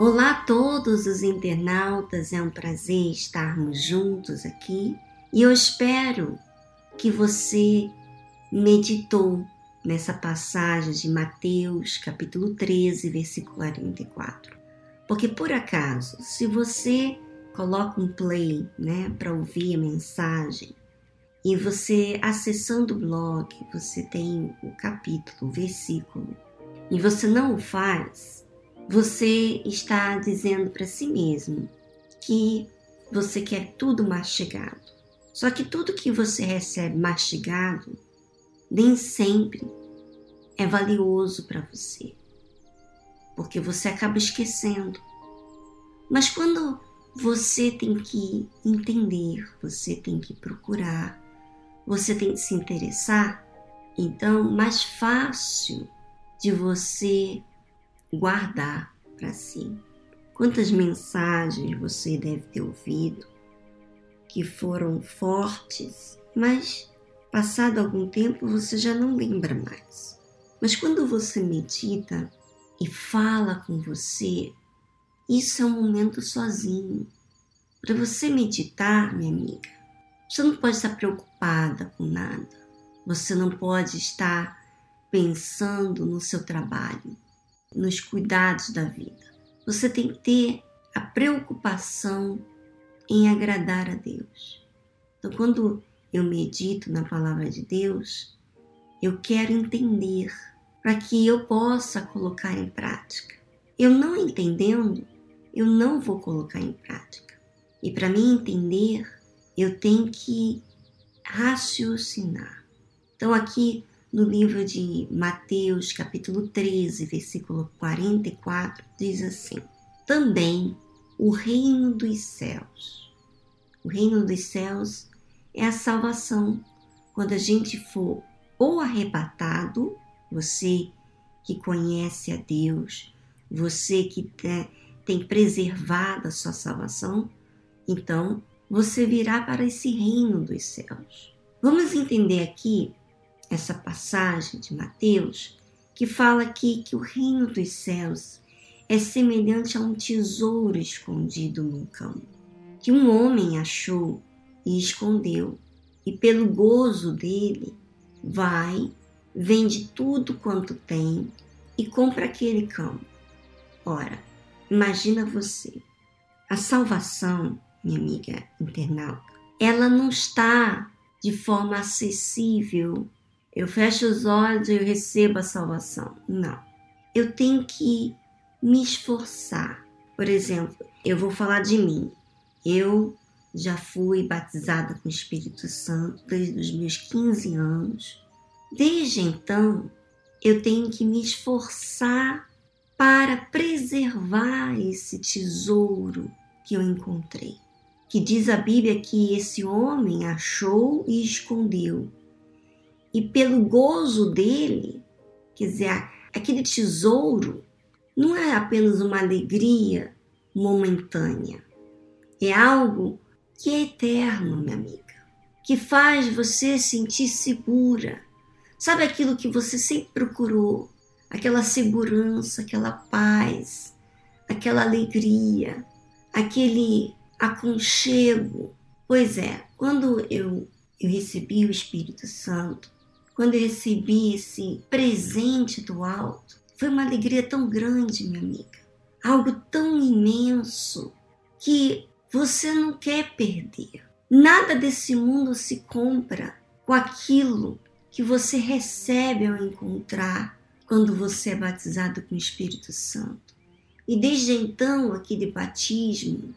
Olá a todos os internautas, é um prazer estarmos juntos aqui e eu espero que você meditou nessa passagem de Mateus, capítulo 13, versículo 44. Porque por acaso, se você coloca um play, né, para ouvir a mensagem, e você acessando o blog, você tem o capítulo, o versículo, e você não o faz, você está dizendo para si mesmo que você quer tudo mastigado. Só que tudo que você recebe mastigado nem sempre é valioso para você, porque você acaba esquecendo. Mas quando você tem que entender, você tem que procurar, você tem que se interessar, então mais fácil de você guardar para si. Quantas mensagens você deve ter ouvido que foram fortes, mas passado algum tempo você já não lembra mais. Mas quando você medita e fala com você, isso é um momento sozinho. Para você meditar, minha amiga, você não pode estar preocupada com nada. Você não pode estar pensando no seu trabalho nos cuidados da vida. Você tem que ter a preocupação em agradar a Deus. Então, quando eu medito na palavra de Deus, eu quero entender para que eu possa colocar em prática. Eu não entendendo, eu não vou colocar em prática. E para mim entender, eu tenho que raciocinar. Então aqui no livro de Mateus, capítulo 13, versículo 44, diz assim: Também o reino dos céus. O reino dos céus é a salvação. Quando a gente for ou arrebatado, você que conhece a Deus, você que tem preservado a sua salvação, então você virá para esse reino dos céus. Vamos entender aqui essa passagem de Mateus, que fala aqui que o reino dos céus é semelhante a um tesouro escondido num campo, que um homem achou e escondeu, e pelo gozo dele vai, vende tudo quanto tem e compra aquele campo. Ora, imagina você, a salvação, minha amiga internauta, ela não está de forma acessível eu fecho os olhos e eu recebo a salvação. Não. Eu tenho que me esforçar. Por exemplo, eu vou falar de mim. Eu já fui batizada com o Espírito Santo desde os meus 15 anos. Desde então, eu tenho que me esforçar para preservar esse tesouro que eu encontrei. Que diz a Bíblia que esse homem achou e escondeu e pelo gozo dele, quer dizer, aquele tesouro não é apenas uma alegria momentânea, é algo que é eterno, minha amiga, que faz você sentir segura. Sabe aquilo que você sempre procurou? Aquela segurança, aquela paz, aquela alegria, aquele aconchego. Pois é, quando eu, eu recebi o Espírito Santo, quando eu recebi esse presente do alto, foi uma alegria tão grande, minha amiga. Algo tão imenso que você não quer perder. Nada desse mundo se compra com aquilo que você recebe ao encontrar quando você é batizado com o Espírito Santo. E desde então, aquele batismo,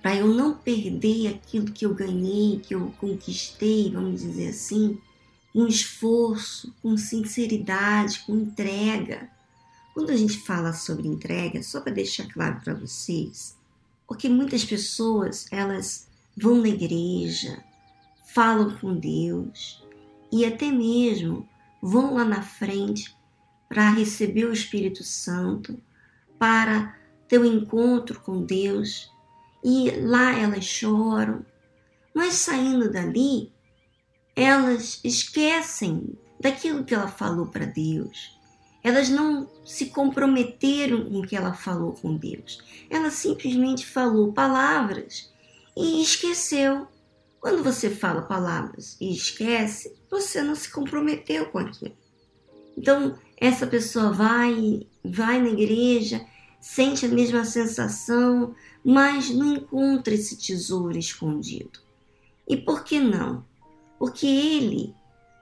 para eu não perder aquilo que eu ganhei, que eu conquistei, vamos dizer assim, com esforço, com sinceridade, com entrega. Quando a gente fala sobre entrega, só para deixar claro para vocês, porque muitas pessoas elas vão na igreja, falam com Deus e até mesmo vão lá na frente para receber o Espírito Santo, para ter um encontro com Deus e lá elas choram, mas saindo dali elas esquecem daquilo que ela falou para Deus. Elas não se comprometeram com o que ela falou com Deus. Ela simplesmente falou palavras e esqueceu. Quando você fala palavras e esquece, você não se comprometeu com aquilo. Então, essa pessoa vai, vai na igreja, sente a mesma sensação, mas não encontra esse tesouro escondido. E por que não? Porque ele,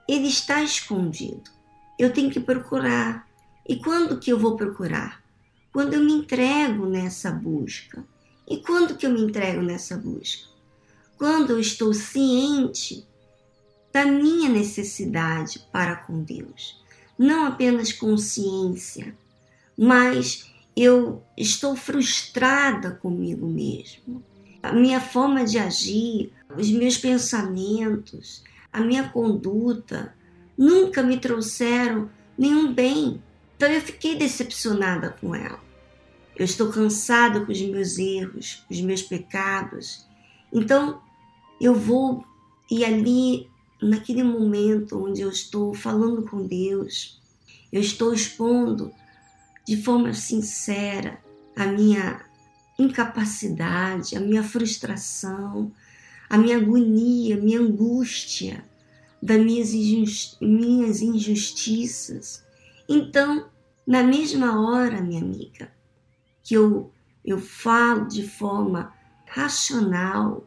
ele está escondido. Eu tenho que procurar. E quando que eu vou procurar? Quando eu me entrego nessa busca. E quando que eu me entrego nessa busca? Quando eu estou ciente da minha necessidade para com Deus. Não apenas consciência, mas eu estou frustrada comigo mesmo. A minha forma de agir, os meus pensamentos, a minha conduta nunca me trouxeram nenhum bem. Então eu fiquei decepcionada com ela. Eu estou cansada com os meus erros, os meus pecados. Então eu vou e ali, naquele momento onde eu estou falando com Deus, eu estou expondo de forma sincera a minha incapacidade, a minha frustração, a minha agonia, minha angústia, das minhas injustiças. Então, na mesma hora, minha amiga, que eu, eu falo de forma racional,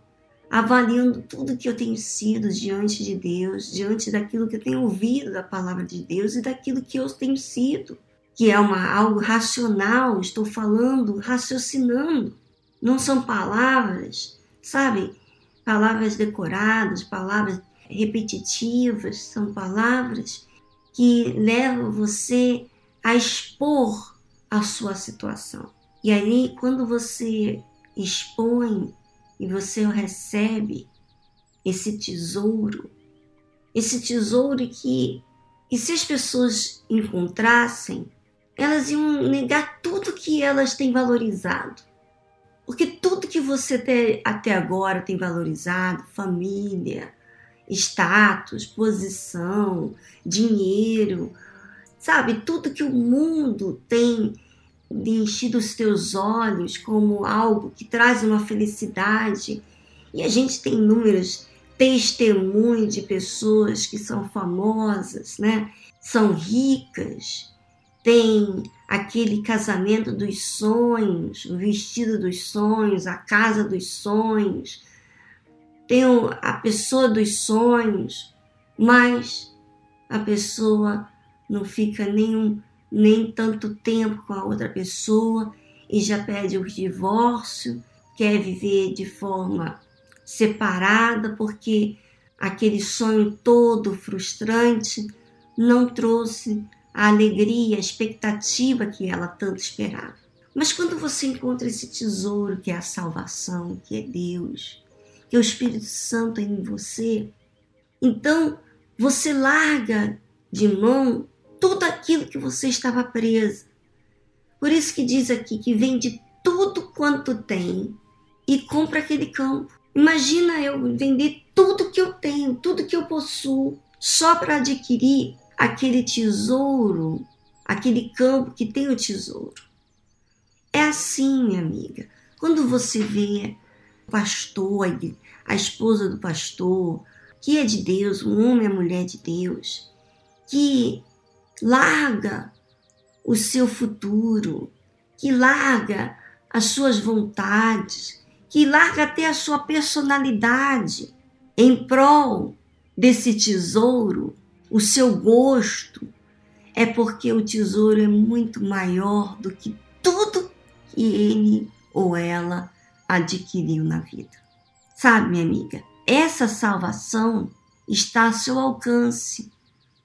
avaliando tudo que eu tenho sido diante de Deus, diante daquilo que eu tenho ouvido da palavra de Deus e daquilo que eu tenho sido que é uma, algo racional, estou falando, raciocinando. Não são palavras, sabe? Palavras decoradas, palavras repetitivas, são palavras que levam você a expor a sua situação. E aí, quando você expõe e você recebe esse tesouro, esse tesouro que, e se as pessoas encontrassem, elas iam negar tudo que elas têm valorizado. Porque tudo que você tem, até agora tem valorizado, família, status, posição, dinheiro, sabe, tudo que o mundo tem enchido os teus olhos como algo que traz uma felicidade. E a gente tem inúmeros testemunhos de pessoas que são famosas, né? São ricas, tem aquele casamento dos sonhos, o vestido dos sonhos, a casa dos sonhos, tem a pessoa dos sonhos, mas a pessoa não fica nem, nem tanto tempo com a outra pessoa e já pede o divórcio, quer viver de forma separada porque aquele sonho todo frustrante não trouxe a alegria, a expectativa que ela tanto esperava. Mas quando você encontra esse tesouro que é a salvação, que é Deus, que é o Espírito Santo em você, então você larga de mão tudo aquilo que você estava presa. Por isso que diz aqui que vende tudo quanto tem e compra aquele campo. Imagina eu vender tudo que eu tenho, tudo que eu possuo, só para adquirir aquele tesouro, aquele campo que tem o tesouro. É assim, minha amiga. Quando você vê o pastor, a esposa do pastor, que é de Deus, um homem e mulher de Deus, que larga o seu futuro, que larga as suas vontades, que larga até a sua personalidade em prol desse tesouro o seu gosto, é porque o tesouro é muito maior do que tudo que ele ou ela adquiriu na vida. Sabe, minha amiga, essa salvação está ao seu alcance,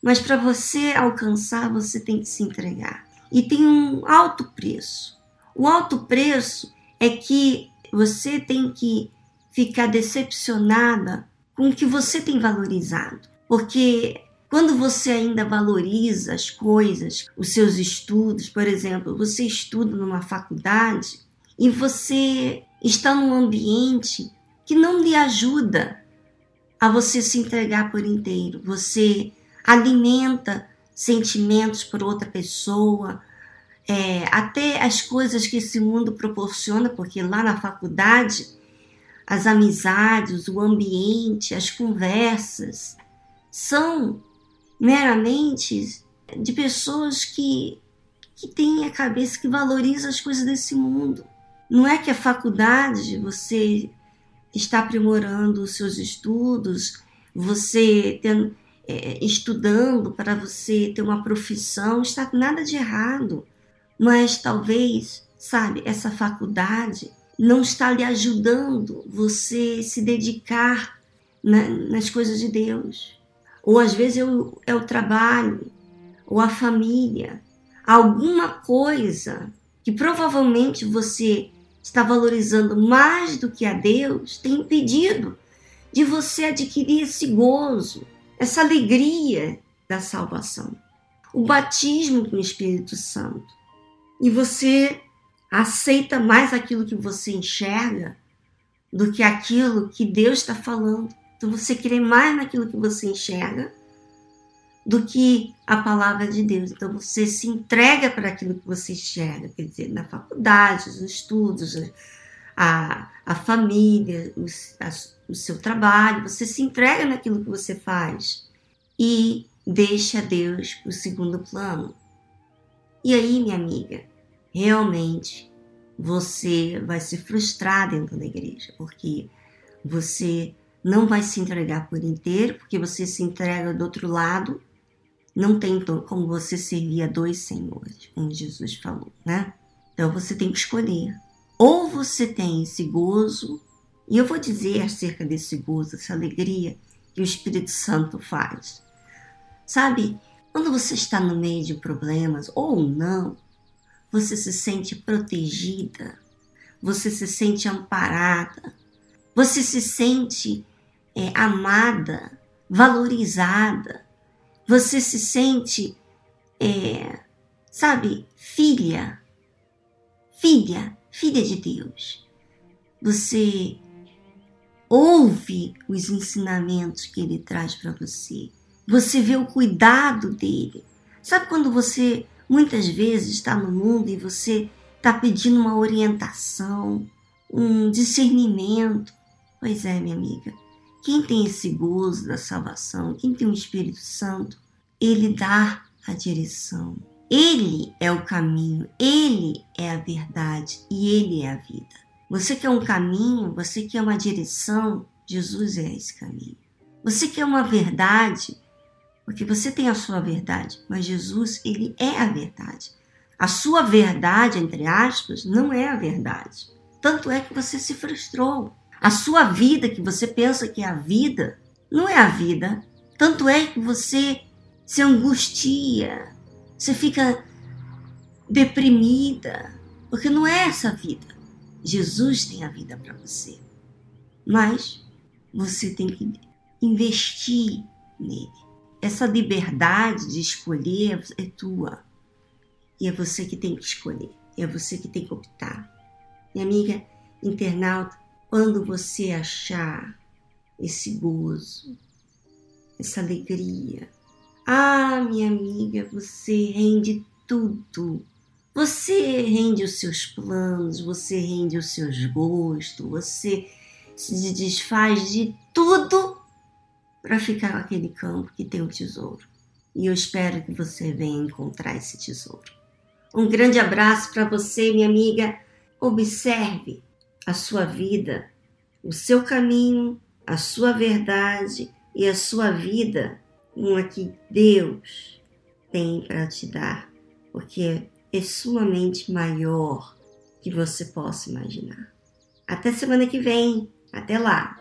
mas para você alcançar, você tem que se entregar. E tem um alto preço. O alto preço é que você tem que ficar decepcionada com o que você tem valorizado, porque quando você ainda valoriza as coisas, os seus estudos, por exemplo, você estuda numa faculdade e você está num ambiente que não lhe ajuda a você se entregar por inteiro. Você alimenta sentimentos por outra pessoa, é, até as coisas que esse mundo proporciona, porque lá na faculdade, as amizades, o ambiente, as conversas são meramente de pessoas que, que têm a cabeça que valoriza as coisas desse mundo. Não é que a faculdade você está aprimorando os seus estudos, você tendo, é, estudando para você ter uma profissão, está nada de errado. Mas talvez, sabe, essa faculdade não está lhe ajudando você se dedicar na, nas coisas de Deus. Ou às vezes é o, trabalho, ou a família, alguma coisa que provavelmente você está valorizando mais do que a Deus tem impedido de você adquirir esse gozo, essa alegria da salvação, o batismo com o Espírito Santo. E você aceita mais aquilo que você enxerga do que aquilo que Deus está falando. Então você crê mais naquilo que você enxerga do que a palavra de Deus. Então você se entrega para aquilo que você enxerga, quer dizer, na faculdade, os estudos, a, a família, a, o seu trabalho, você se entrega naquilo que você faz e deixa Deus para o segundo plano. E aí, minha amiga, realmente você vai se frustrar dentro da igreja, porque você não vai se entregar por inteiro, porque você se entrega do outro lado não tem como você servir a dois senhores, como Jesus falou, né? Então você tem que escolher. Ou você tem esse gozo, e eu vou dizer acerca desse gozo, essa alegria que o Espírito Santo faz. Sabe, quando você está no meio de problemas ou não, você se sente protegida, você se sente amparada, você se sente é, amada, valorizada você se sente, é, sabe, filha, filha, filha de Deus. Você ouve os ensinamentos que ele traz para você. Você vê o cuidado dele. Sabe quando você muitas vezes está no mundo e você está pedindo uma orientação, um discernimento? Pois é, minha amiga. Quem tem esse gozo da salvação, quem tem o Espírito Santo, ele dá a direção. Ele é o caminho, ele é a verdade e ele é a vida. Você quer um caminho, você quer uma direção, Jesus é esse caminho. Você quer uma verdade, porque você tem a sua verdade, mas Jesus, ele é a verdade. A sua verdade, entre aspas, não é a verdade. Tanto é que você se frustrou. A sua vida, que você pensa que é a vida, não é a vida. Tanto é que você se angustia, você fica deprimida, porque não é essa vida. Jesus tem a vida para você. Mas você tem que investir nele. Essa liberdade de escolher é tua. E é você que tem que escolher. É você que tem que optar. Minha amiga internauta, quando você achar esse gozo, essa alegria, ah, minha amiga, você rende tudo. Você rende os seus planos, você rende os seus gostos, você se desfaz de tudo para ficar naquele campo que tem o tesouro. E eu espero que você venha encontrar esse tesouro. Um grande abraço para você, minha amiga. Observe a sua vida, o seu caminho, a sua verdade e a sua vida uma que Deus tem para te dar, porque é sumamente maior que você possa imaginar. Até semana que vem. Até lá.